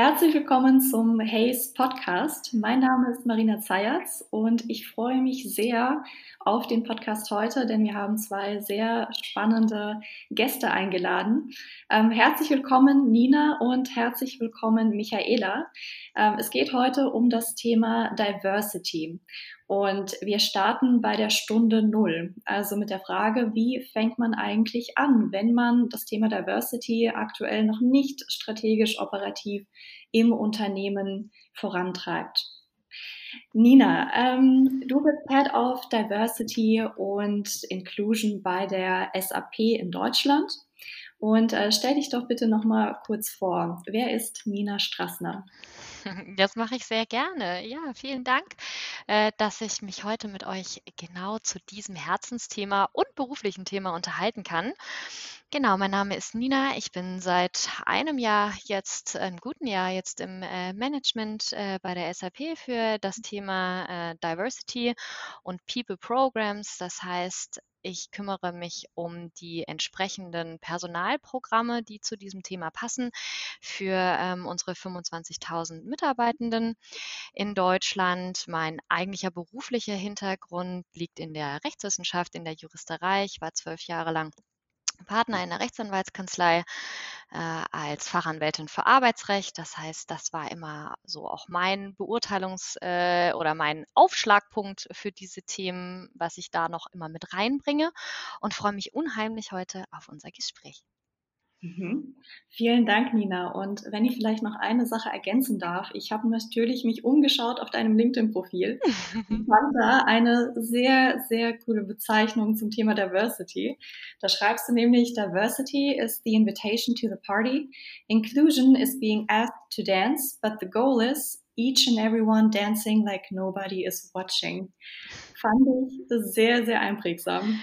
Herzlich willkommen zum Haze Podcast. Mein Name ist Marina Zayatz und ich freue mich sehr auf den Podcast heute, denn wir haben zwei sehr spannende Gäste eingeladen. Ähm, herzlich willkommen Nina und herzlich willkommen Michaela. Ähm, es geht heute um das Thema Diversity. Und wir starten bei der Stunde Null, also mit der Frage, wie fängt man eigentlich an, wenn man das Thema Diversity aktuell noch nicht strategisch operativ im Unternehmen vorantreibt. Nina, ähm, du bist Head of Diversity und Inclusion bei der SAP in Deutschland. Und äh, stell dich doch bitte noch mal kurz vor. Wer ist Nina Strassner? Das mache ich sehr gerne. Ja, vielen Dank, äh, dass ich mich heute mit euch genau zu diesem Herzensthema und beruflichen Thema unterhalten kann. Genau, mein Name ist Nina. Ich bin seit einem Jahr jetzt, einem guten Jahr jetzt im äh, Management äh, bei der SAP für das Thema Diversity und People Programs. Das heißt, ich kümmere mich um die entsprechenden Personalprogramme, die zu diesem Thema passen, für ähm, unsere 25.000 Mitarbeitenden in Deutschland. Mein eigentlicher beruflicher Hintergrund liegt in der Rechtswissenschaft, in der Juristerei. Ich war zwölf Jahre lang Partner in der Rechtsanwaltskanzlei äh, als Fachanwältin für Arbeitsrecht. Das heißt, das war immer so auch mein Beurteilungs- äh, oder mein Aufschlagpunkt für diese Themen, was ich da noch immer mit reinbringe und freue mich unheimlich heute auf unser Gespräch. Mhm. Vielen Dank, Nina. Und wenn ich vielleicht noch eine Sache ergänzen darf, ich habe natürlich mich umgeschaut auf deinem LinkedIn-Profil und fand da eine sehr, sehr coole Bezeichnung zum Thema Diversity. Da schreibst du nämlich, Diversity is the invitation to the party. Inclusion is being asked to dance, but the goal is each and everyone dancing like nobody is watching. Fand ich sehr, sehr einprägsam.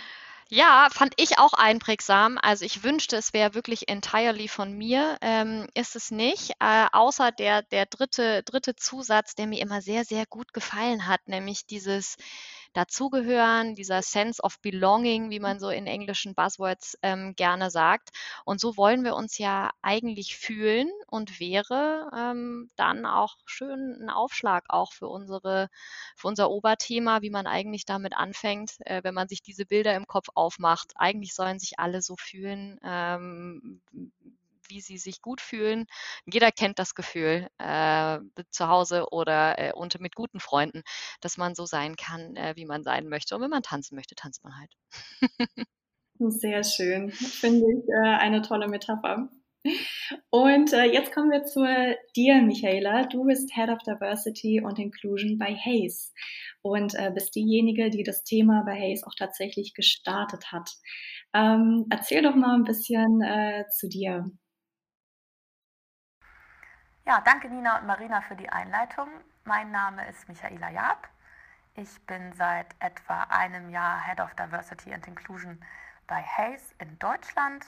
Ja, fand ich auch einprägsam. Also ich wünschte, es wäre wirklich entirely von mir. Ähm, ist es nicht. Äh, außer der, der dritte, dritte Zusatz, der mir immer sehr, sehr gut gefallen hat, nämlich dieses Dazugehören, dieser Sense of Belonging, wie man so in englischen Buzzwords ähm, gerne sagt. Und so wollen wir uns ja eigentlich fühlen und wäre ähm, dann auch schön ein Aufschlag auch für unsere, für unser Oberthema, wie man eigentlich damit anfängt, äh, wenn man sich diese Bilder im Kopf aufmacht. Eigentlich sollen sich alle so fühlen, ähm, wie sie sich gut fühlen. Jeder kennt das Gefühl äh, zu Hause oder äh, unter, mit guten Freunden, dass man so sein kann, äh, wie man sein möchte. Und wenn man tanzen möchte, tanzt man halt. Sehr schön. Finde ich äh, eine tolle Metapher. Und äh, jetzt kommen wir zu dir, Michaela. Du bist Head of Diversity und Inclusion bei Hayes und äh, bist diejenige, die das Thema bei Hayes auch tatsächlich gestartet hat. Ähm, erzähl doch mal ein bisschen äh, zu dir. Ja, danke Nina und Marina für die Einleitung. Mein Name ist Michaela Jaab. Ich bin seit etwa einem Jahr Head of Diversity and Inclusion bei Hayes in Deutschland.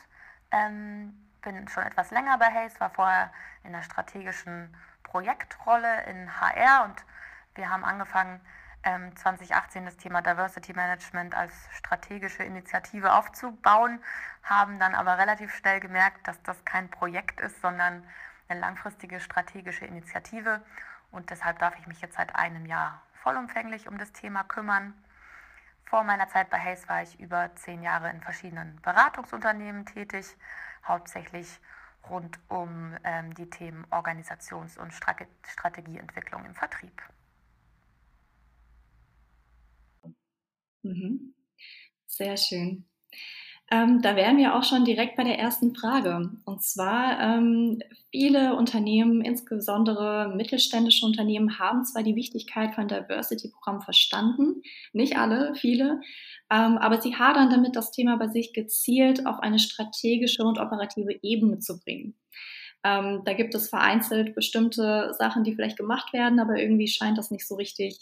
Ähm, bin schon etwas länger bei Hayes, war vorher in der strategischen Projektrolle in HR und wir haben angefangen, ähm, 2018 das Thema Diversity Management als strategische Initiative aufzubauen, haben dann aber relativ schnell gemerkt, dass das kein Projekt ist, sondern eine langfristige strategische Initiative und deshalb darf ich mich jetzt seit einem Jahr vollumfänglich um das Thema kümmern. Vor meiner Zeit bei Hayes war ich über zehn Jahre in verschiedenen Beratungsunternehmen tätig, hauptsächlich rund um ähm, die Themen Organisations- und Strategieentwicklung im Vertrieb. Mhm. Sehr schön. Ähm, da wären wir auch schon direkt bei der ersten Frage. Und zwar, ähm, viele Unternehmen, insbesondere mittelständische Unternehmen, haben zwar die Wichtigkeit von Diversity-Programmen verstanden, nicht alle, viele, ähm, aber sie hadern damit, das Thema bei sich gezielt auf eine strategische und operative Ebene zu bringen. Ähm, da gibt es vereinzelt bestimmte Sachen, die vielleicht gemacht werden, aber irgendwie scheint das nicht so richtig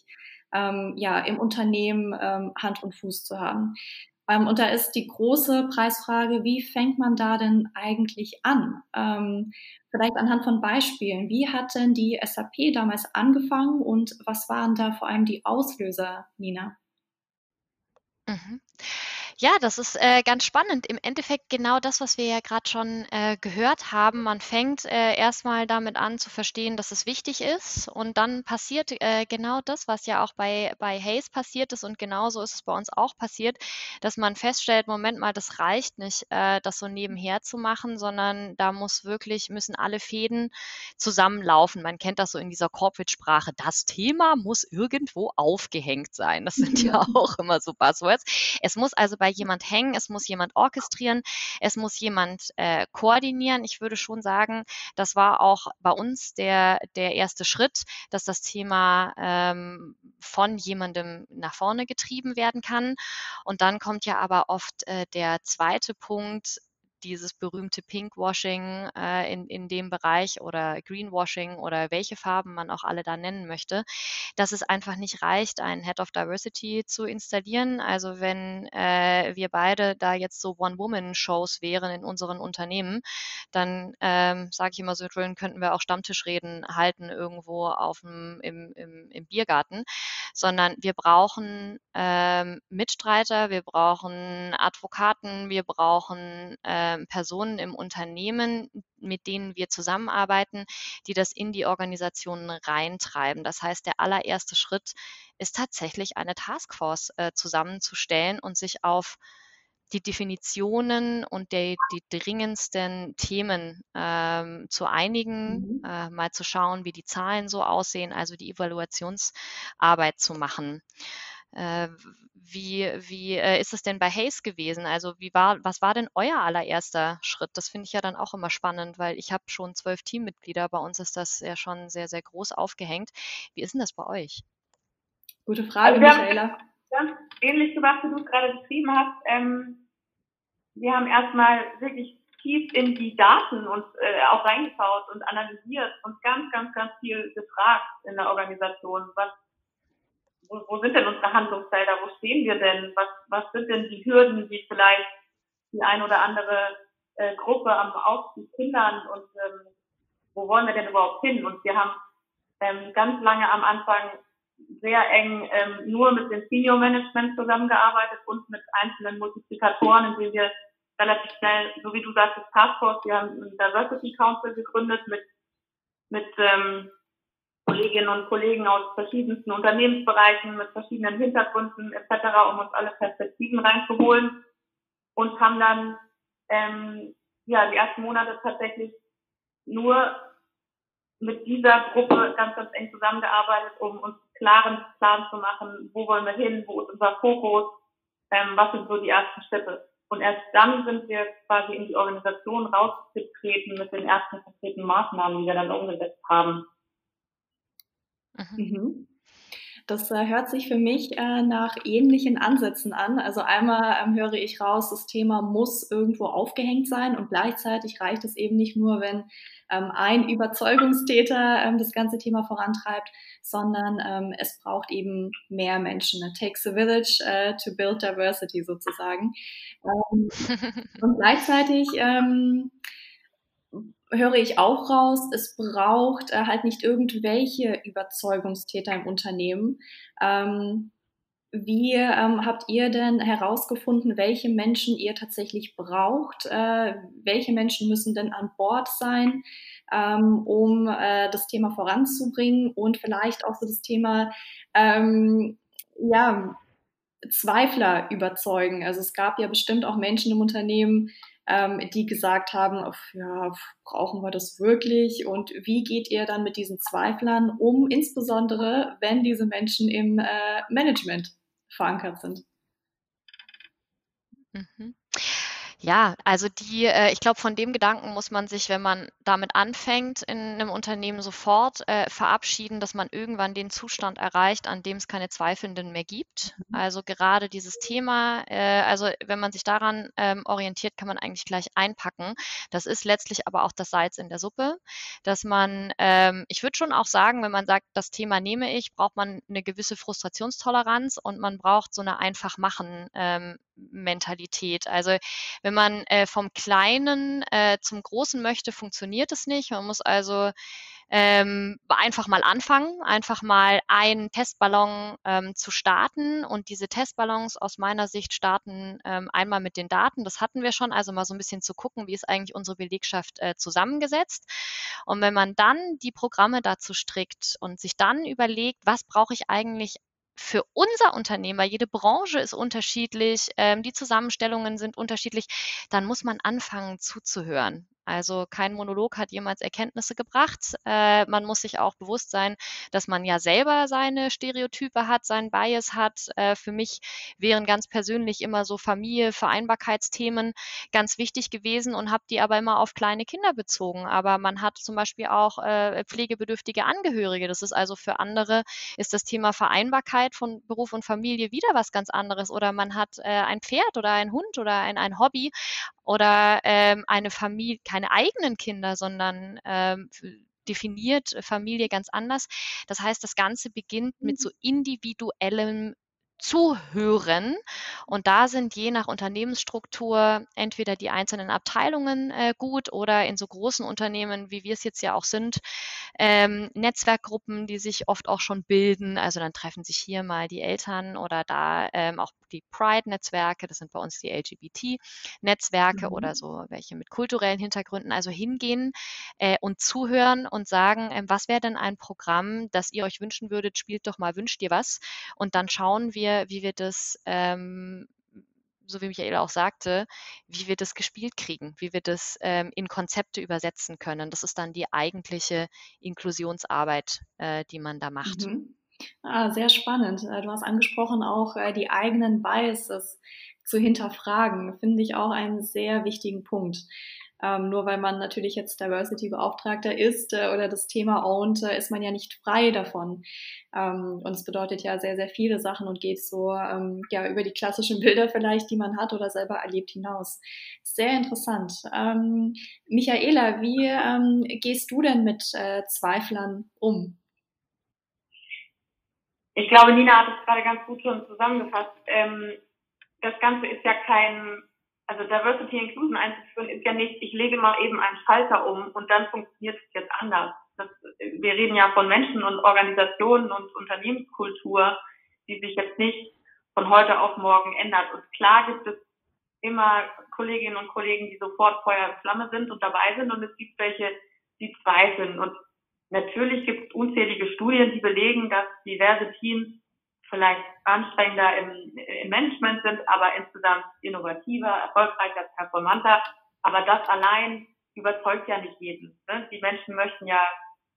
ähm, ja, im Unternehmen ähm, Hand und Fuß zu haben. Ähm, und da ist die große Preisfrage, wie fängt man da denn eigentlich an? Ähm, vielleicht anhand von Beispielen. Wie hat denn die SAP damals angefangen und was waren da vor allem die Auslöser, Nina? Mhm. Ja, das ist äh, ganz spannend. Im Endeffekt genau das, was wir ja gerade schon äh, gehört haben. Man fängt äh, erstmal damit an zu verstehen, dass es wichtig ist und dann passiert äh, genau das, was ja auch bei, bei Hayes passiert ist und genauso ist es bei uns auch passiert, dass man feststellt, Moment mal, das reicht nicht, äh, das so nebenher zu machen, sondern da muss wirklich, müssen alle Fäden zusammenlaufen. Man kennt das so in dieser Corporate-Sprache. Das Thema muss irgendwo aufgehängt sein. Das sind ja auch immer so Buzzwords. Es muss also bei bei jemand hängen, es muss jemand orchestrieren, es muss jemand äh, koordinieren. Ich würde schon sagen, das war auch bei uns der, der erste Schritt, dass das Thema ähm, von jemandem nach vorne getrieben werden kann. Und dann kommt ja aber oft äh, der zweite Punkt, dieses berühmte Pinkwashing äh, in, in dem Bereich oder Greenwashing oder welche Farben man auch alle da nennen möchte, dass es einfach nicht reicht, einen Head of Diversity zu installieren. Also wenn äh, wir beide da jetzt so One-Woman-Shows wären in unseren Unternehmen, dann ähm, sage ich immer so, könnten wir auch Stammtischreden halten irgendwo auf dem, im, im, im Biergarten, sondern wir brauchen ähm, Mitstreiter, wir brauchen Advokaten, wir brauchen äh, äh, Personen im Unternehmen, mit denen wir zusammenarbeiten, die das in die Organisationen reintreiben. Das heißt, der allererste Schritt ist tatsächlich eine Taskforce äh, zusammenzustellen und sich auf die Definitionen und der, die dringendsten Themen ähm, zu einigen, mhm. äh, mal zu schauen, wie die Zahlen so aussehen, also die Evaluationsarbeit zu machen. Äh, wie wie äh, ist es denn bei Hayes gewesen? Also wie war, was war denn euer allererster Schritt? Das finde ich ja dann auch immer spannend, weil ich habe schon zwölf Teammitglieder. Bei uns ist das ja schon sehr, sehr groß aufgehängt. Wie ist denn das bei euch? Gute Frage, also Michaela. Ganz ähnlich gemacht, wie du es gerade beschrieben hast. Ähm, wir haben erstmal wirklich tief in die Daten uns äh, auch reingeschaut und analysiert und ganz, ganz, ganz viel gefragt in der Organisation. Was wo, wo sind denn unsere Handlungsfelder, wo stehen wir denn, was, was sind denn die Hürden, die vielleicht die ein oder andere äh, Gruppe am Aufstieg hindern? Und ähm, wo wollen wir denn überhaupt hin? Und wir haben ähm, ganz lange am Anfang sehr eng ähm, nur mit dem Senior Management zusammengearbeitet und mit einzelnen Multiplikatoren, indem wir relativ schnell, so wie du sagst, das Taskforce, wir haben ein Diversity Council gegründet mit, mit ähm, Kolleginnen und Kollegen aus verschiedensten Unternehmensbereichen mit verschiedenen Hintergründen etc., um uns alle Perspektiven reinzuholen und haben dann ähm, ja die ersten Monate tatsächlich nur mit dieser Gruppe ganz, ganz eng zusammengearbeitet, um uns klaren Plan zu machen, wo wollen wir hin, wo ist unser Fokus, ähm, was sind so die ersten Schritte. Und erst dann sind wir quasi in die Organisation rausgetreten mit den ersten konkreten Maßnahmen, die wir dann umgesetzt haben. Mhm. mhm. Das äh, hört sich für mich äh, nach ähnlichen Ansätzen an. Also einmal ähm, höre ich raus, das Thema muss irgendwo aufgehängt sein und gleichzeitig reicht es eben nicht nur, wenn ähm, ein Überzeugungstäter ähm, das ganze Thema vorantreibt, sondern ähm, es braucht eben mehr Menschen. It takes a village uh, to build diversity sozusagen. Ähm, und gleichzeitig ähm, höre ich auch raus, es braucht äh, halt nicht irgendwelche Überzeugungstäter im Unternehmen. Ähm, wie ähm, habt ihr denn herausgefunden, welche Menschen ihr tatsächlich braucht? Äh, welche Menschen müssen denn an Bord sein, ähm, um äh, das Thema voranzubringen und vielleicht auch so das Thema, ähm, ja, Zweifler überzeugen? Also es gab ja bestimmt auch Menschen im Unternehmen, ähm, die gesagt haben, ja, brauchen wir das wirklich? Und wie geht ihr dann mit diesen Zweiflern um, insbesondere wenn diese Menschen im äh, Management verankert sind? Mhm. Ja, also die, äh, ich glaube, von dem Gedanken muss man sich, wenn man damit anfängt, in einem Unternehmen sofort äh, verabschieden, dass man irgendwann den Zustand erreicht, an dem es keine Zweifelnden mehr gibt. Mhm. Also gerade dieses Thema, äh, also wenn man sich daran ähm, orientiert, kann man eigentlich gleich einpacken. Das ist letztlich aber auch das Salz in der Suppe, dass man, ähm, ich würde schon auch sagen, wenn man sagt, das Thema nehme ich, braucht man eine gewisse Frustrationstoleranz und man braucht so eine einfach machen ähm, Mentalität. Also wenn man äh, vom Kleinen äh, zum Großen möchte, funktioniert es nicht. Man muss also ähm, einfach mal anfangen, einfach mal einen Testballon ähm, zu starten. Und diese Testballons aus meiner Sicht starten ähm, einmal mit den Daten. Das hatten wir schon, also mal so ein bisschen zu gucken, wie ist eigentlich unsere Belegschaft äh, zusammengesetzt. Und wenn man dann die Programme dazu strickt und sich dann überlegt, was brauche ich eigentlich für unser Unternehmen, weil jede Branche ist unterschiedlich, ähm, die Zusammenstellungen sind unterschiedlich, dann muss man anfangen zuzuhören. Also kein Monolog hat jemals Erkenntnisse gebracht. Äh, man muss sich auch bewusst sein, dass man ja selber seine Stereotype hat, seinen Bias hat. Äh, für mich wären ganz persönlich immer so Familie, Vereinbarkeitsthemen ganz wichtig gewesen und habe die aber immer auf kleine Kinder bezogen. Aber man hat zum Beispiel auch äh, pflegebedürftige Angehörige. Das ist also für andere ist das Thema Vereinbarkeit von Beruf und Familie wieder was ganz anderes. Oder man hat äh, ein Pferd oder ein Hund oder ein, ein Hobby oder ähm, eine Familie, keine eigenen Kinder, sondern ähm, definiert Familie ganz anders. Das heißt, das Ganze beginnt mit so mhm. individuellem zuhören. Und da sind je nach Unternehmensstruktur entweder die einzelnen Abteilungen äh, gut oder in so großen Unternehmen, wie wir es jetzt ja auch sind, ähm, Netzwerkgruppen, die sich oft auch schon bilden. Also dann treffen sich hier mal die Eltern oder da ähm, auch die Pride-Netzwerke, das sind bei uns die LGBT-Netzwerke mhm. oder so welche mit kulturellen Hintergründen. Also hingehen äh, und zuhören und sagen, äh, was wäre denn ein Programm, das ihr euch wünschen würdet, spielt doch mal, wünscht ihr was. Und dann schauen wir, wie wir das ähm, so wie Michaela auch sagte, wie wir das gespielt kriegen, wie wir das ähm, in Konzepte übersetzen können. Das ist dann die eigentliche Inklusionsarbeit, äh, die man da macht. Mhm. Ah, sehr spannend. Äh, du hast angesprochen, auch äh, die eigenen Biases zu hinterfragen, finde ich auch einen sehr wichtigen Punkt. Ähm, nur weil man natürlich jetzt Diversity-Beauftragter ist äh, oder das Thema ownt, äh, ist man ja nicht frei davon. Ähm, und es bedeutet ja sehr, sehr viele Sachen und geht so ähm, ja über die klassischen Bilder vielleicht, die man hat oder selber erlebt hinaus. Sehr interessant. Ähm, Michaela, wie ähm, gehst du denn mit äh, Zweiflern um? Ich glaube, Nina hat es gerade ganz gut schon zusammengefasst. Ähm, das Ganze ist ja kein, also Diversity Inclusion einzuführen ist ja nicht, ich lege mal eben einen Schalter um und dann funktioniert es jetzt anders. Das, wir reden ja von Menschen und Organisationen und Unternehmenskultur, die sich jetzt nicht von heute auf morgen ändert. Und klar gibt es immer Kolleginnen und Kollegen, die sofort Feuer und Flamme sind und dabei sind und es gibt welche, die zweifeln. Und Natürlich gibt es unzählige Studien, die belegen, dass diverse Teams vielleicht anstrengender im, im Management sind, aber insgesamt innovativer, erfolgreicher, performanter. Aber das allein überzeugt ja nicht jeden. Ne? Die Menschen möchten ja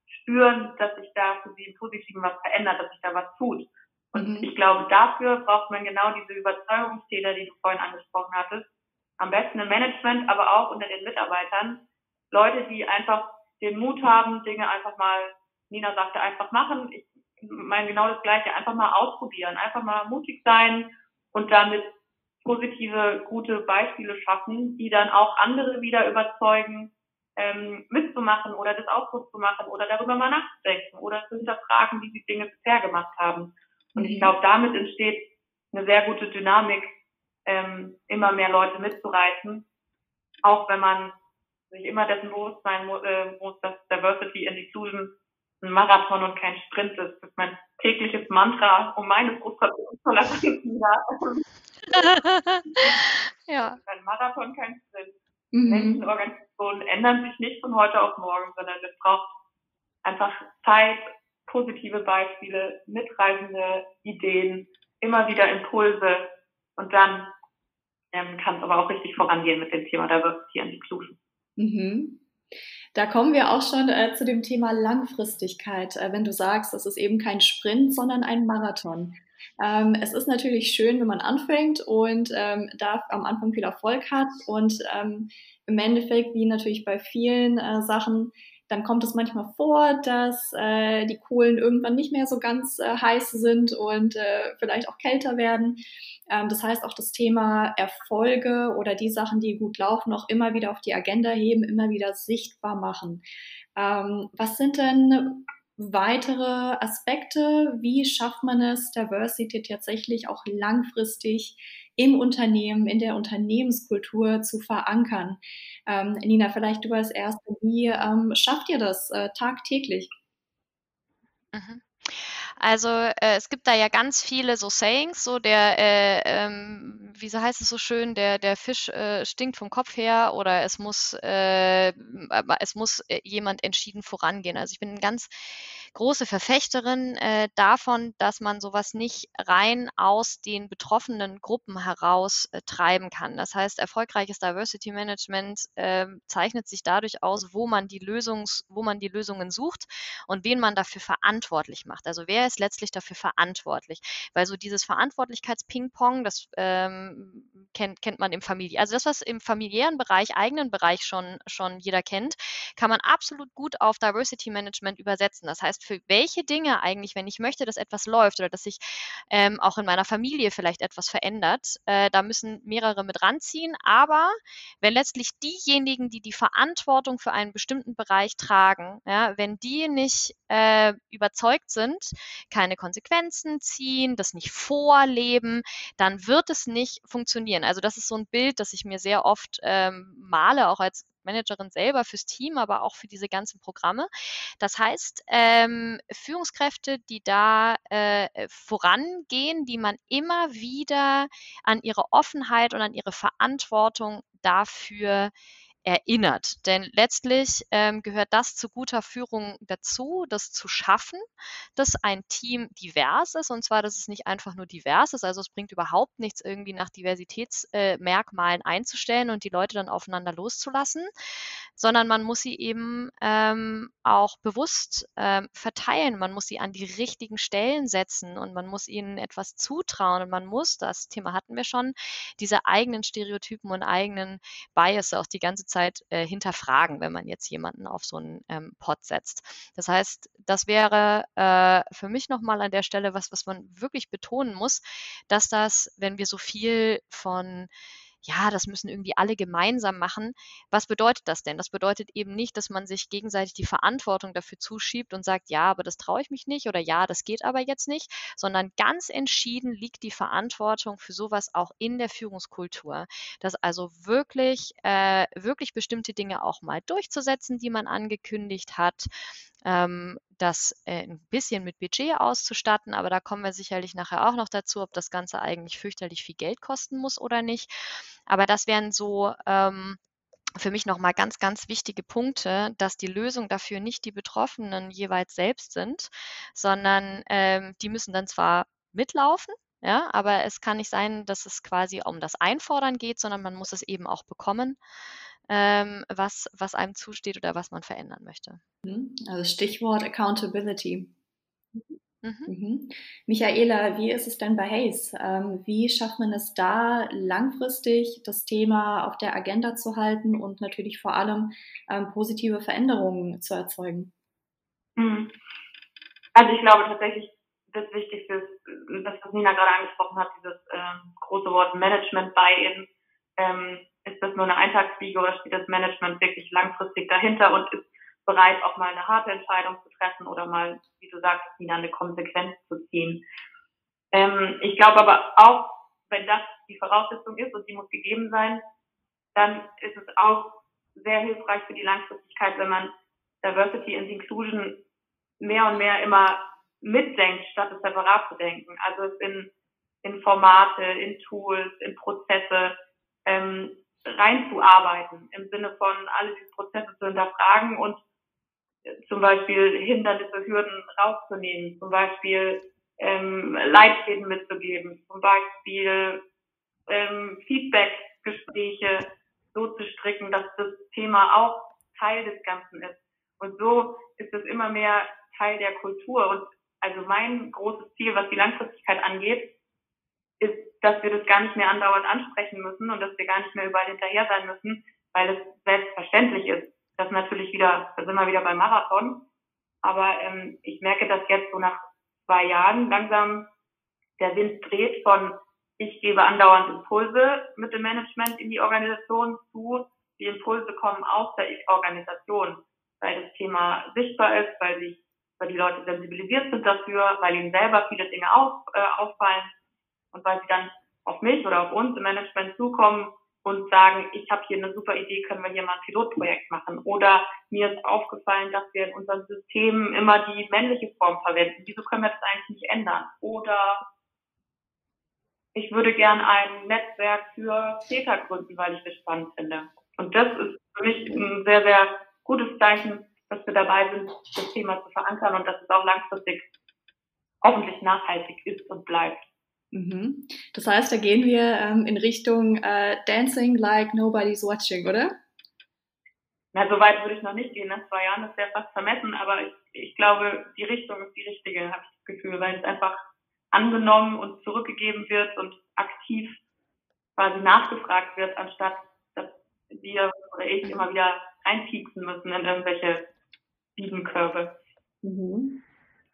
spüren, dass sich da für sie im Positiven was verändert, dass sich da was tut. Und mhm. ich glaube, dafür braucht man genau diese Überzeugungstäter, die du vorhin angesprochen hattest. Am besten im Management, aber auch unter den Mitarbeitern. Leute, die einfach den Mut haben, Dinge einfach mal, Nina sagte, einfach machen. Ich meine genau das Gleiche, einfach mal ausprobieren, einfach mal mutig sein und damit positive, gute Beispiele schaffen, die dann auch andere wieder überzeugen, ähm, mitzumachen oder das auch zu machen oder darüber mal nachzudenken oder zu hinterfragen, wie sie Dinge bisher gemacht haben. Und ich mhm. glaube, damit entsteht eine sehr gute Dynamik, ähm, immer mehr Leute mitzureißen, auch wenn man sich immer dessen bewusst sein äh, muss, dass Diversity and Inclusion ein Marathon und kein Sprint ist. Das ist mein tägliches Mantra, um meine Frustrationstoleranz wieder. ja. Ein Marathon, kein Sprint. Mhm. Menschenorganisationen ändern sich nicht von heute auf morgen, sondern es braucht einfach Zeit, positive Beispiele, mitreisende Ideen, immer wieder Impulse und dann ähm, kann es aber auch richtig vorangehen mit dem Thema Diversity and Inclusion. Mhm. Da kommen wir auch schon äh, zu dem Thema Langfristigkeit, äh, wenn du sagst, es ist eben kein Sprint, sondern ein Marathon. Ähm, es ist natürlich schön, wenn man anfängt und ähm, da am Anfang viel Erfolg hat und ähm, im Endeffekt, wie natürlich bei vielen äh, Sachen, dann kommt es manchmal vor, dass äh, die Kohlen irgendwann nicht mehr so ganz äh, heiß sind und äh, vielleicht auch kälter werden. Ähm, das heißt auch das Thema Erfolge oder die Sachen, die gut laufen, auch immer wieder auf die Agenda heben, immer wieder sichtbar machen. Ähm, was sind denn weitere Aspekte? Wie schafft man es, Diversity tatsächlich auch langfristig im Unternehmen, in der Unternehmenskultur zu verankern? Ähm, Nina, vielleicht du als Erste, wie ähm, schafft ihr das äh, tagtäglich? Mhm. Also äh, es gibt da ja ganz viele so Sayings, so der, äh, ähm, wie heißt es so schön, der, der Fisch äh, stinkt vom Kopf her oder es muss, äh, es muss äh, jemand entschieden vorangehen. Also ich bin ein ganz große Verfechterin äh, davon, dass man sowas nicht rein aus den betroffenen Gruppen heraus äh, treiben kann. Das heißt, erfolgreiches Diversity Management äh, zeichnet sich dadurch aus, wo man die Lösungs, wo man die Lösungen sucht und wen man dafür verantwortlich macht. Also wer ist letztlich dafür verantwortlich? Weil so dieses Verantwortlichkeits-Ping-Pong, das ähm, kennt, kennt man im Familie. Also das, was im familiären Bereich, eigenen Bereich schon, schon jeder kennt, kann man absolut gut auf Diversity Management übersetzen. Das heißt, für welche Dinge eigentlich, wenn ich möchte, dass etwas läuft oder dass sich ähm, auch in meiner Familie vielleicht etwas verändert, äh, da müssen mehrere mit ranziehen. Aber wenn letztlich diejenigen, die die Verantwortung für einen bestimmten Bereich tragen, ja, wenn die nicht äh, überzeugt sind, keine Konsequenzen ziehen, das nicht vorleben, dann wird es funktionieren. Also das ist so ein Bild, das ich mir sehr oft ähm, male, auch als Managerin selber fürs Team, aber auch für diese ganzen Programme. Das heißt, ähm, Führungskräfte, die da äh, vorangehen, die man immer wieder an ihre Offenheit und an ihre Verantwortung dafür erinnert. Denn letztlich ähm, gehört das zu guter Führung dazu, das zu schaffen, dass ein Team divers ist und zwar, dass es nicht einfach nur divers ist. Also es bringt überhaupt nichts, irgendwie nach Diversitätsmerkmalen äh, einzustellen und die Leute dann aufeinander loszulassen, sondern man muss sie eben ähm, auch bewusst ähm, verteilen. Man muss sie an die richtigen Stellen setzen und man muss ihnen etwas zutrauen und man muss, das Thema hatten wir schon, diese eigenen Stereotypen und eigenen Bias auch die ganze Zeit Zeit äh, hinterfragen, wenn man jetzt jemanden auf so einen ähm, Pod setzt. Das heißt, das wäre äh, für mich nochmal an der Stelle was, was man wirklich betonen muss, dass das, wenn wir so viel von ja, das müssen irgendwie alle gemeinsam machen. Was bedeutet das denn? Das bedeutet eben nicht, dass man sich gegenseitig die Verantwortung dafür zuschiebt und sagt, ja, aber das traue ich mich nicht oder ja, das geht aber jetzt nicht, sondern ganz entschieden liegt die Verantwortung für sowas auch in der Führungskultur. Dass also wirklich, äh, wirklich bestimmte Dinge auch mal durchzusetzen, die man angekündigt hat, ähm, das äh, ein bisschen mit Budget auszustatten, aber da kommen wir sicherlich nachher auch noch dazu, ob das Ganze eigentlich fürchterlich viel Geld kosten muss oder nicht. Aber das wären so ähm, für mich nochmal ganz, ganz wichtige Punkte, dass die Lösung dafür nicht die Betroffenen jeweils selbst sind, sondern ähm, die müssen dann zwar mitlaufen, ja, aber es kann nicht sein, dass es quasi um das Einfordern geht, sondern man muss es eben auch bekommen ähm, was, was einem zusteht oder was man verändern möchte. Mhm. Also Stichwort Accountability. Mhm. Mhm. Michaela, wie ist es denn bei Hayes? Ähm, wie schafft man es da langfristig, das Thema auf der Agenda zu halten und natürlich vor allem ähm, positive Veränderungen zu erzeugen? Mhm. Also ich glaube tatsächlich, das Wichtigste ist, das, was Nina gerade angesprochen hat, dieses ähm, große Wort Management Buy-in. Ähm, ist das nur eine Eintagsfliege oder steht das Management wirklich langfristig dahinter und ist bereit, auch mal eine harte Entscheidung zu treffen oder mal, wie du sagst, Nina, eine Konsequenz zu ziehen. Ähm, ich glaube aber auch, wenn das die Voraussetzung ist und die muss gegeben sein, dann ist es auch sehr hilfreich für die Langfristigkeit, wenn man Diversity and Inclusion mehr und mehr immer mitdenkt, statt es separat zu denken. Also es in, in Formate, in Tools, in Prozesse ähm, reinzuarbeiten, im Sinne von alle diese Prozesse zu hinterfragen und zum Beispiel Hindernisse, Hürden rauszunehmen, zum Beispiel ähm, Leitfäden mitzugeben, zum Beispiel ähm, Feedback-Gespräche so zu stricken, dass das Thema auch Teil des Ganzen ist. Und so ist es immer mehr Teil der Kultur. Und also mein großes Ziel, was die Langfristigkeit angeht, ist, dass wir das gar nicht mehr andauernd ansprechen müssen und dass wir gar nicht mehr überall hinterher sein müssen, weil es selbstverständlich ist. Das natürlich wieder, da sind wir wieder beim Marathon. Aber ähm, ich merke, dass jetzt so nach zwei Jahren langsam der Wind dreht von ich gebe andauernd Impulse mit dem Management in die Organisation zu, die Impulse kommen aus der Organisation, weil das Thema sichtbar ist, weil sich weil die Leute sensibilisiert sind dafür, weil ihnen selber viele Dinge auf, äh, auffallen und weil sie dann auf mich oder auf uns im Management zukommen und sagen, ich habe hier eine super Idee, können wir hier mal ein Pilotprojekt machen. Oder mir ist aufgefallen, dass wir in unseren Systemen immer die männliche Form verwenden. Wieso können wir das eigentlich nicht ändern? Oder ich würde gern ein Netzwerk für Väter gründen, weil ich das spannend finde. Und das ist für mich ein sehr, sehr gutes Zeichen, dass wir dabei sind, das Thema zu verankern und dass es auch langfristig hoffentlich nachhaltig ist und bleibt. Mhm. Das heißt, da gehen wir ähm, in Richtung äh, Dancing like nobody's watching, oder? Na, so weit würde ich noch nicht gehen. Nach zwei Jahren ist ja fast vermessen, aber ich, ich glaube, die Richtung ist die richtige, habe ich das Gefühl, weil es einfach angenommen und zurückgegeben wird und aktiv quasi nachgefragt wird, anstatt dass wir oder ich immer wieder reinpieksen müssen in irgendwelche Biesenkörbe. Mhm.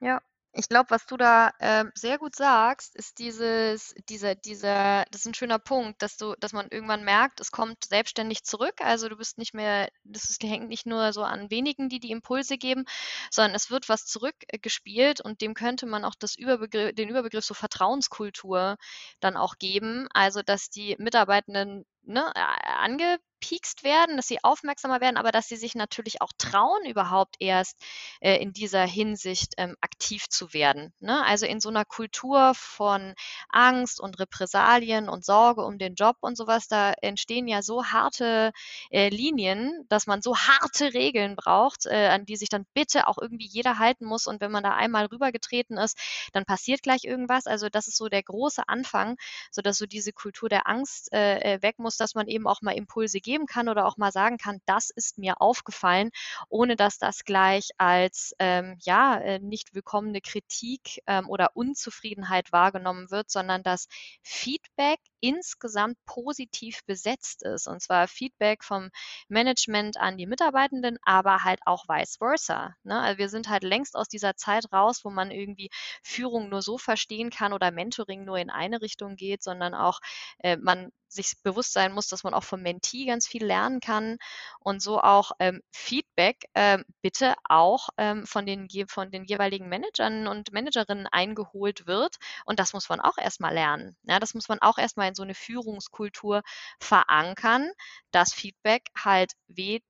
Ja, ich glaube, was du da ähm, sehr gut sagst, ist dieses, dieser, dieser, das ist ein schöner Punkt, dass du, dass man irgendwann merkt, es kommt selbstständig zurück. Also du bist nicht mehr, das ist, hängt nicht nur so an wenigen, die die Impulse geben, sondern es wird was zurückgespielt und dem könnte man auch das Überbegriff, den Überbegriff so Vertrauenskultur dann auch geben. Also dass die Mitarbeitenden ne, ange gepiekst werden, dass sie aufmerksamer werden, aber dass sie sich natürlich auch trauen, überhaupt erst äh, in dieser Hinsicht ähm, aktiv zu werden. Ne? Also in so einer Kultur von Angst und Repressalien und Sorge um den Job und sowas, da entstehen ja so harte äh, Linien, dass man so harte Regeln braucht, äh, an die sich dann bitte auch irgendwie jeder halten muss. Und wenn man da einmal rübergetreten ist, dann passiert gleich irgendwas. Also das ist so der große Anfang, sodass so diese Kultur der Angst äh, äh, weg muss, dass man eben auch mal Impulse gibt geben kann oder auch mal sagen kann, das ist mir aufgefallen, ohne dass das gleich als ähm, ja äh, nicht willkommene Kritik ähm, oder Unzufriedenheit wahrgenommen wird, sondern dass Feedback insgesamt positiv besetzt ist. Und zwar Feedback vom Management an die Mitarbeitenden, aber halt auch vice versa. Ne? Also wir sind halt längst aus dieser Zeit raus, wo man irgendwie Führung nur so verstehen kann oder Mentoring nur in eine Richtung geht, sondern auch äh, man sich bewusst sein muss, dass man auch vom Mentee ganz viel lernen kann und so auch ähm, Feedback ähm, bitte auch ähm, von, den, von den jeweiligen Managern und Managerinnen eingeholt wird. Und das muss man auch erstmal lernen. Ja, das muss man auch erstmal in so eine Führungskultur verankern, dass Feedback halt weh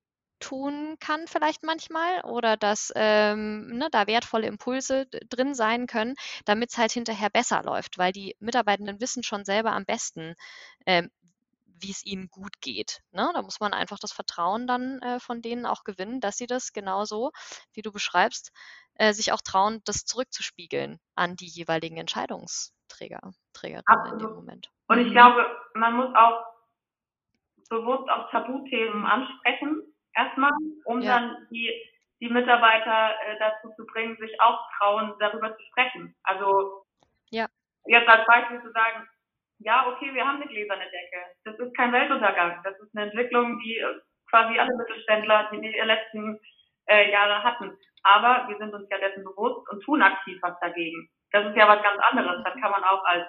tun kann vielleicht manchmal oder dass ähm, ne, da wertvolle Impulse drin sein können, damit es halt hinterher besser läuft, weil die Mitarbeitenden wissen schon selber am besten, ähm, wie es ihnen gut geht. Ne? Da muss man einfach das Vertrauen dann äh, von denen auch gewinnen, dass sie das genauso, wie du beschreibst, äh, sich auch trauen, das zurückzuspiegeln an die jeweiligen Entscheidungsträger, Trägerinnen in dem Moment. Und ich glaube, man muss auch bewusst auch Tabuthemen ansprechen erstmal, um ja. dann die, die Mitarbeiter äh, dazu zu bringen, sich auch trauen, darüber zu sprechen. Also ja. jetzt als Beispiel zu sagen, ja, okay, wir haben eine gläserne Decke. Das ist kein Weltuntergang. Das ist eine Entwicklung, die äh, quasi alle Mittelständler die die letzten äh, Jahre hatten. Aber wir sind uns ja dessen bewusst und tun aktiv was dagegen. Das ist ja was ganz anderes. Dann kann man auch als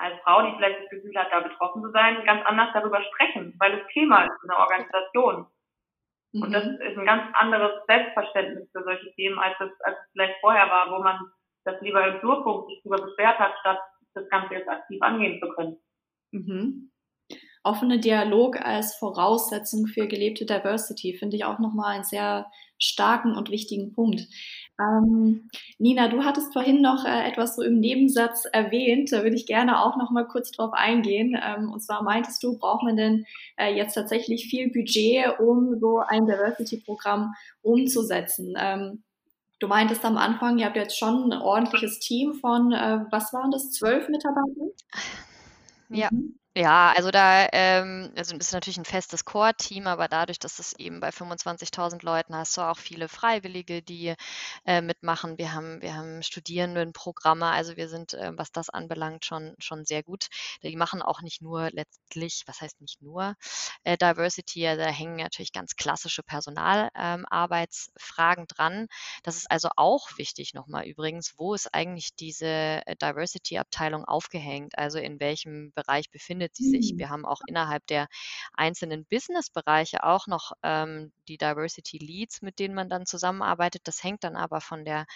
als Frau, die vielleicht das Gefühl hat, da betroffen zu sein, ganz anders darüber sprechen, weil es Thema ist in der Organisation. Mhm. Und das mhm. ist ein ganz anderes Selbstverständnis für solche Themen, als es, als es vielleicht vorher war, wo man das lieber im Flurpunkt sich darüber beschwert hat, statt das Ganze jetzt aktiv angehen zu können. Mhm. Offene Dialog als Voraussetzung für gelebte Diversity finde ich auch nochmal einen sehr starken und wichtigen Punkt. Ähm, Nina, du hattest vorhin noch äh, etwas so im Nebensatz erwähnt. Da würde ich gerne auch noch mal kurz drauf eingehen. Ähm, und zwar meintest du, braucht man denn äh, jetzt tatsächlich viel Budget, um so ein Diversity-Programm umzusetzen? Ähm, du meintest am Anfang, ihr habt jetzt schon ein ordentliches Team von, äh, was waren das, zwölf Mitarbeiter? Ja. Mhm. Ja, also da ähm, also ist natürlich ein festes Core-Team, aber dadurch, dass es eben bei 25.000 Leuten hast du auch viele Freiwillige, die äh, mitmachen. Wir haben, wir haben Studierendenprogramme, also wir sind, äh, was das anbelangt, schon, schon sehr gut. Die machen auch nicht nur letztlich, was heißt nicht nur äh, Diversity, also da hängen natürlich ganz klassische Personalarbeitsfragen ähm, dran. Das ist also auch wichtig nochmal übrigens, wo ist eigentlich diese äh, Diversity-Abteilung aufgehängt? Also in welchem Bereich befindet sie sich. Wir haben auch innerhalb der einzelnen Business-Bereiche auch noch ähm, die Diversity Leads, mit denen man dann zusammenarbeitet. Das hängt dann aber von der,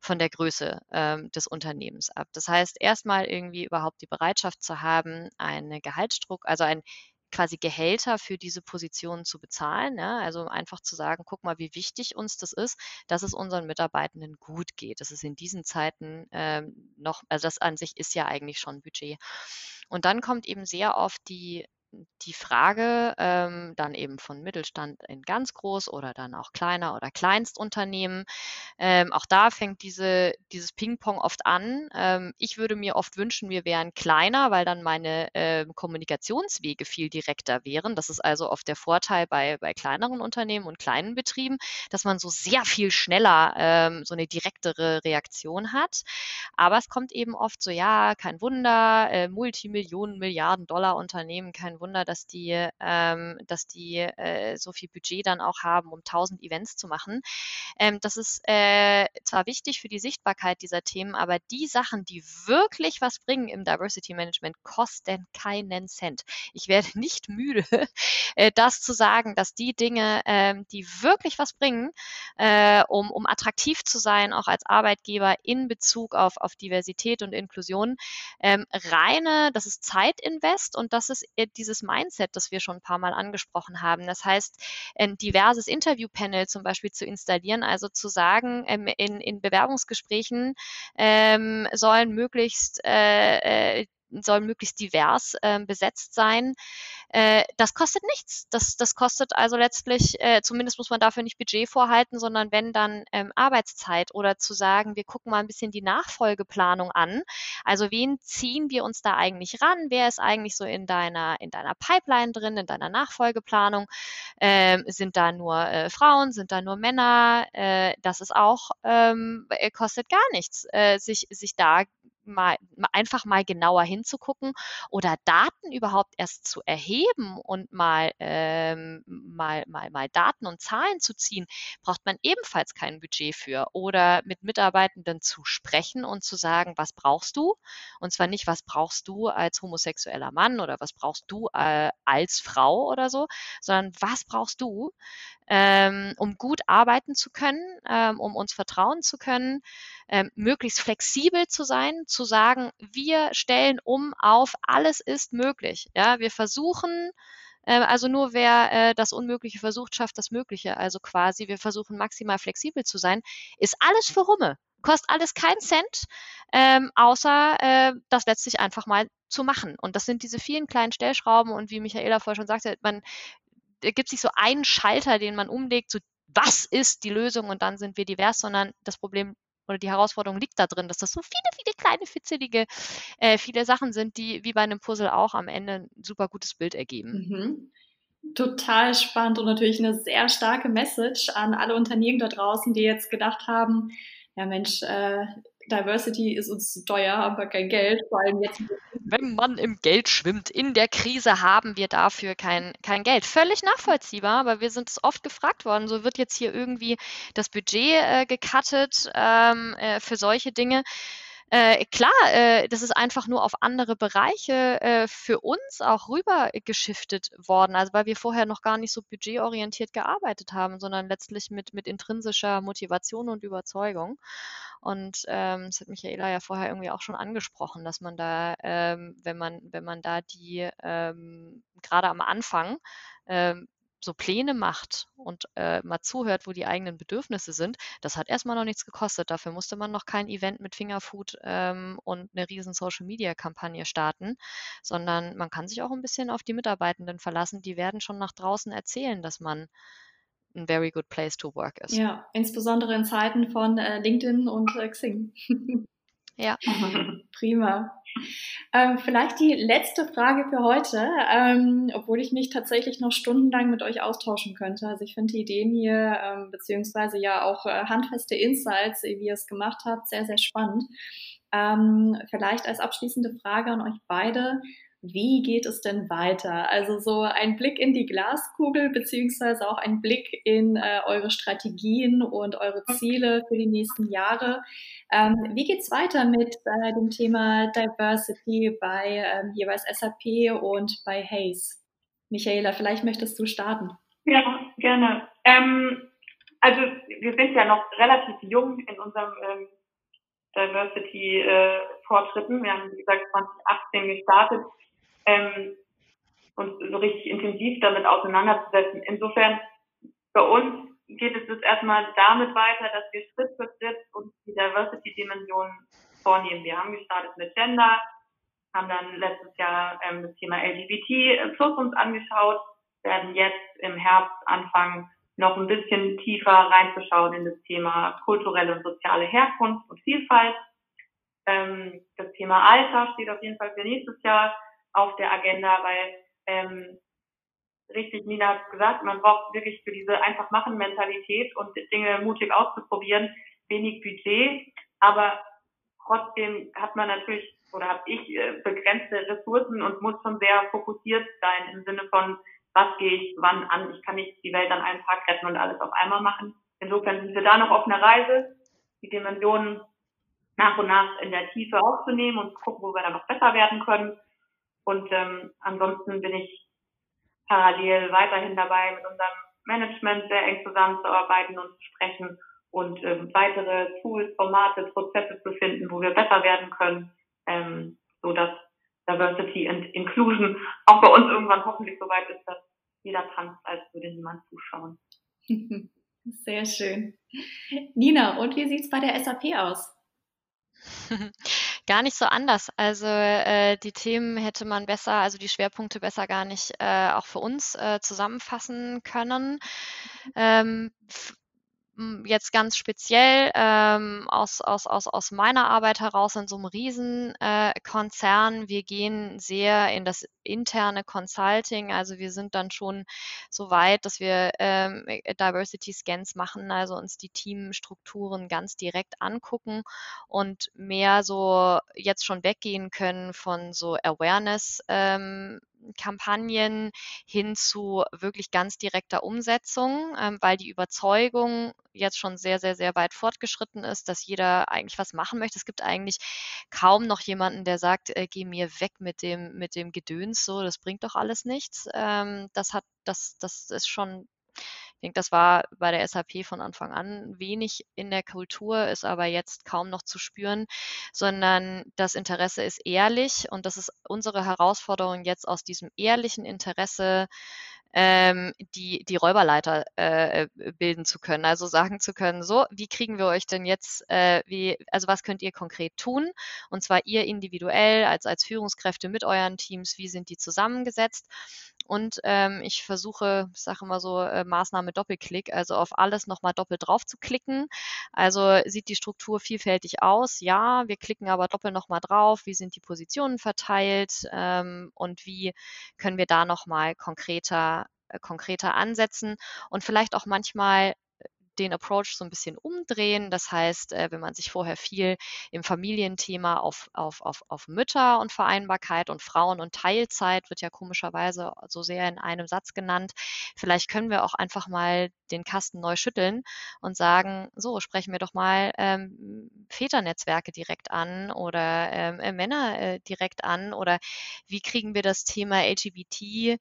von der Größe ähm, des Unternehmens ab. Das heißt, erstmal irgendwie überhaupt die Bereitschaft zu haben, eine Gehaltsdruck, also ein quasi Gehälter für diese Positionen zu bezahlen. Ja? Also einfach zu sagen, guck mal, wie wichtig uns das ist, dass es unseren Mitarbeitenden gut geht. Das ist in diesen Zeiten ähm, noch, also das an sich ist ja eigentlich schon Budget. Und dann kommt eben sehr oft die die Frage ähm, dann eben von Mittelstand in ganz groß oder dann auch kleiner oder Kleinstunternehmen. Ähm, auch da fängt diese, dieses Ping-Pong oft an. Ähm, ich würde mir oft wünschen, wir wären kleiner, weil dann meine äh, Kommunikationswege viel direkter wären. Das ist also oft der Vorteil bei, bei kleineren Unternehmen und kleinen Betrieben, dass man so sehr viel schneller ähm, so eine direktere Reaktion hat. Aber es kommt eben oft so, ja, kein Wunder, äh, Multimillionen, Milliarden Dollar Unternehmen, kein Wunder, dass die, ähm, dass die äh, so viel Budget dann auch haben, um 1000 Events zu machen. Ähm, das ist äh, zwar wichtig für die Sichtbarkeit dieser Themen, aber die Sachen, die wirklich was bringen im Diversity Management, kosten keinen Cent. Ich werde nicht müde, äh, das zu sagen, dass die Dinge, ähm, die wirklich was bringen, äh, um, um attraktiv zu sein, auch als Arbeitgeber in Bezug auf, auf Diversität und Inklusion, ähm, reine, das ist Zeitinvest und das ist äh, diese dieses Mindset, das wir schon ein paar Mal angesprochen haben. Das heißt, ein diverses Interviewpanel zum Beispiel zu installieren, also zu sagen, ähm, in, in Bewerbungsgesprächen ähm, sollen möglichst äh, äh soll möglichst divers äh, besetzt sein. Äh, das kostet nichts. Das, das kostet also letztlich, äh, zumindest muss man dafür nicht Budget vorhalten, sondern wenn dann ähm, Arbeitszeit oder zu sagen, wir gucken mal ein bisschen die Nachfolgeplanung an. Also wen ziehen wir uns da eigentlich ran? Wer ist eigentlich so in deiner, in deiner Pipeline drin, in deiner Nachfolgeplanung? Ähm, sind da nur äh, Frauen? Sind da nur Männer? Äh, das ist auch, ähm, äh, kostet gar nichts, äh, sich, sich da mal, einfach mal genauer hinzugucken oder Daten überhaupt erst zu erheben und mal, ähm, mal, mal, mal Daten und Zahlen zu ziehen, braucht man ebenfalls kein Budget für. Oder mit Mitarbeitenden zu sprechen und zu sagen, was brauchst du? Und zwar nicht, was brauchst du als homosexueller Mann oder was brauchst du äh, als Frau oder so, sondern was brauchst du, ähm, um gut arbeiten zu können, ähm, um uns vertrauen zu können, ähm, möglichst flexibel zu sein, zu sagen, wir stellen um auf, alles ist möglich. Ja, wir versuchen, äh, also nur wer äh, das Unmögliche versucht, schafft das Mögliche. Also quasi, wir versuchen maximal flexibel zu sein. Ist alles für Rumme. Kostet alles keinen Cent, ähm, außer äh, das letztlich einfach mal zu machen. Und das sind diese vielen kleinen Stellschrauben und wie Michaela vorher schon sagte, man gibt sich so einen Schalter, den man umlegt, so was ist die Lösung und dann sind wir divers, sondern das Problem oder die Herausforderung liegt da drin, dass das so viele, viele kleine, fitzelige, äh, viele Sachen sind, die wie bei einem Puzzle auch am Ende ein super gutes Bild ergeben. Mhm. Total spannend und natürlich eine sehr starke Message an alle Unternehmen da draußen, die jetzt gedacht haben, ja Mensch, äh, Diversity ist uns teuer, haben wir kein Geld, vor allem jetzt. Wenn man im Geld schwimmt, in der Krise haben wir dafür kein, kein Geld. Völlig nachvollziehbar, aber wir sind es oft gefragt worden. So wird jetzt hier irgendwie das Budget äh, gecuttet ähm, äh, für solche Dinge. Äh, klar, äh, das ist einfach nur auf andere Bereiche äh, für uns auch rüber geschiftet worden. Also weil wir vorher noch gar nicht so budgetorientiert gearbeitet haben, sondern letztlich mit, mit intrinsischer Motivation und Überzeugung. Und ähm, das hat Michaela ja vorher irgendwie auch schon angesprochen, dass man da, ähm, wenn man, wenn man da die ähm, gerade am Anfang ähm, so Pläne macht und äh, mal zuhört, wo die eigenen Bedürfnisse sind, das hat erstmal noch nichts gekostet. Dafür musste man noch kein Event mit Fingerfood ähm, und eine riesen Social-Media-Kampagne starten, sondern man kann sich auch ein bisschen auf die Mitarbeitenden verlassen. Die werden schon nach draußen erzählen, dass man ein very good place to work ist. Ja, insbesondere in Zeiten von äh, LinkedIn und äh, Xing. ja. Prima. Ähm, vielleicht die letzte Frage für heute, ähm, obwohl ich mich tatsächlich noch stundenlang mit euch austauschen könnte. Also ich finde die Ideen hier, ähm, beziehungsweise ja auch äh, handfeste Insights, wie ihr es gemacht habt, sehr, sehr spannend. Ähm, vielleicht als abschließende Frage an euch beide. Wie geht es denn weiter? Also so ein Blick in die Glaskugel beziehungsweise auch ein Blick in äh, eure Strategien und eure Ziele für die nächsten Jahre. Ähm, wie geht's weiter mit äh, dem Thema Diversity bei ähm, jeweils SAP und bei Hayes? Michaela, vielleicht möchtest du starten. Ja, gerne. Ähm, also wir sind ja noch relativ jung in unserem ähm, Diversity-Fortschritten. Äh, wir haben, wie gesagt, 2018 gestartet ähm, uns so richtig intensiv damit auseinanderzusetzen. Insofern, bei uns geht es jetzt erstmal damit weiter, dass wir Schritt für Schritt uns die Diversity-Dimension vornehmen. Wir haben gestartet mit Gender, haben dann letztes Jahr ähm, das Thema LGBT plus uns angeschaut, werden jetzt im Herbst anfangen, noch ein bisschen tiefer reinzuschauen in das Thema kulturelle und soziale Herkunft und Vielfalt. Ähm, das Thema Alter steht auf jeden Fall für nächstes Jahr auf der Agenda, weil ähm, richtig, Nina hat gesagt, man braucht wirklich für diese einfach machen Mentalität und Dinge mutig auszuprobieren wenig Budget, aber trotzdem hat man natürlich oder habe ich äh, begrenzte Ressourcen und muss schon sehr fokussiert sein im Sinne von, was gehe ich wann an. Ich kann nicht die Welt an einem Tag retten und alles auf einmal machen. Insofern sind wir da noch auf einer Reise, die Dimensionen nach und nach in der Tiefe aufzunehmen und gucken, wo wir da noch besser werden können. Und ähm, ansonsten bin ich parallel weiterhin dabei, mit unserem Management sehr eng zusammenzuarbeiten und zu sprechen und ähm, weitere Tools, Formate, Prozesse zu finden, wo wir besser werden können, ähm, so dass Diversity and Inclusion auch bei uns irgendwann hoffentlich so weit ist, dass jeder tanzt, als würde niemand zuschauen. Sehr schön. Nina, und wie sieht's bei der SAP aus? Gar nicht so anders. Also äh, die Themen hätte man besser, also die Schwerpunkte besser gar nicht äh, auch für uns äh, zusammenfassen können. Mhm. Ähm, jetzt ganz speziell ähm, aus, aus, aus, aus meiner Arbeit heraus in so einem Riesenkonzern. Äh, wir gehen sehr in das interne Consulting. Also wir sind dann schon so weit, dass wir ähm, Diversity Scans machen, also uns die Teamstrukturen ganz direkt angucken und mehr so jetzt schon weggehen können von so Awareness ähm, Kampagnen hin zu wirklich ganz direkter Umsetzung, ähm, weil die Überzeugung jetzt schon sehr, sehr, sehr weit fortgeschritten ist, dass jeder eigentlich was machen möchte. Es gibt eigentlich kaum noch jemanden, der sagt, äh, geh mir weg mit dem, mit dem Gedöns, so, das bringt doch alles nichts. Ähm, das hat, das, das ist schon ich denke, das war bei der SAP von Anfang an wenig in der Kultur, ist aber jetzt kaum noch zu spüren, sondern das Interesse ist ehrlich und das ist unsere Herausforderung jetzt aus diesem ehrlichen Interesse ähm, die, die Räuberleiter äh, bilden zu können. Also sagen zu können, so, wie kriegen wir euch denn jetzt, äh, wie, also was könnt ihr konkret tun? Und zwar ihr individuell als, als Führungskräfte mit euren Teams, wie sind die zusammengesetzt? Und ähm, ich versuche, ich sage immer so, äh, Maßnahme Doppelklick, also auf alles nochmal doppelt drauf zu klicken. Also sieht die Struktur vielfältig aus? Ja, wir klicken aber doppelt nochmal drauf. Wie sind die Positionen verteilt? Ähm, und wie können wir da nochmal konkreter äh, konkreter ansetzen und vielleicht auch manchmal den Approach so ein bisschen umdrehen. Das heißt, äh, wenn man sich vorher viel im Familienthema auf, auf, auf, auf Mütter und Vereinbarkeit und Frauen und Teilzeit wird ja komischerweise so sehr in einem Satz genannt. Vielleicht können wir auch einfach mal den Kasten neu schütteln und sagen, so sprechen wir doch mal ähm, Väternetzwerke direkt an oder ähm, äh, Männer äh, direkt an oder wie kriegen wir das Thema LGBT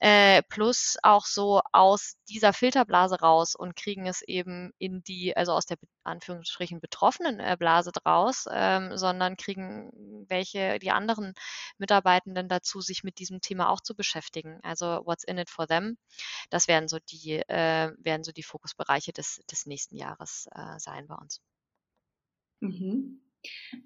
äh, plus auch so aus dieser Filterblase raus und kriegen es eben in die, also aus der Anführungsstrichen betroffenen äh, Blase draus, ähm, sondern kriegen welche, die anderen Mitarbeitenden dazu, sich mit diesem Thema auch zu beschäftigen. Also what's in it for them? Das werden so die, äh, werden so die Fokusbereiche des, des nächsten Jahres äh, sein bei uns. Mhm.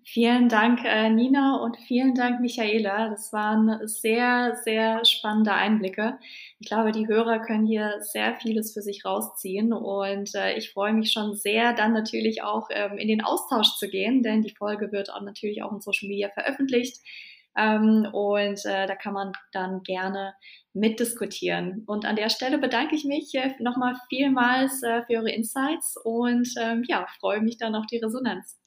Vielen Dank, äh, Nina, und vielen Dank, Michaela. Das waren sehr, sehr spannende Einblicke. Ich glaube, die Hörer können hier sehr vieles für sich rausziehen und äh, ich freue mich schon sehr, dann natürlich auch ähm, in den Austausch zu gehen, denn die Folge wird auch natürlich auch in Social Media veröffentlicht. Ähm, und äh, da kann man dann gerne mitdiskutieren. Und an der Stelle bedanke ich mich nochmal vielmals für eure Insights und ähm, ja, freue mich dann auf die Resonanz.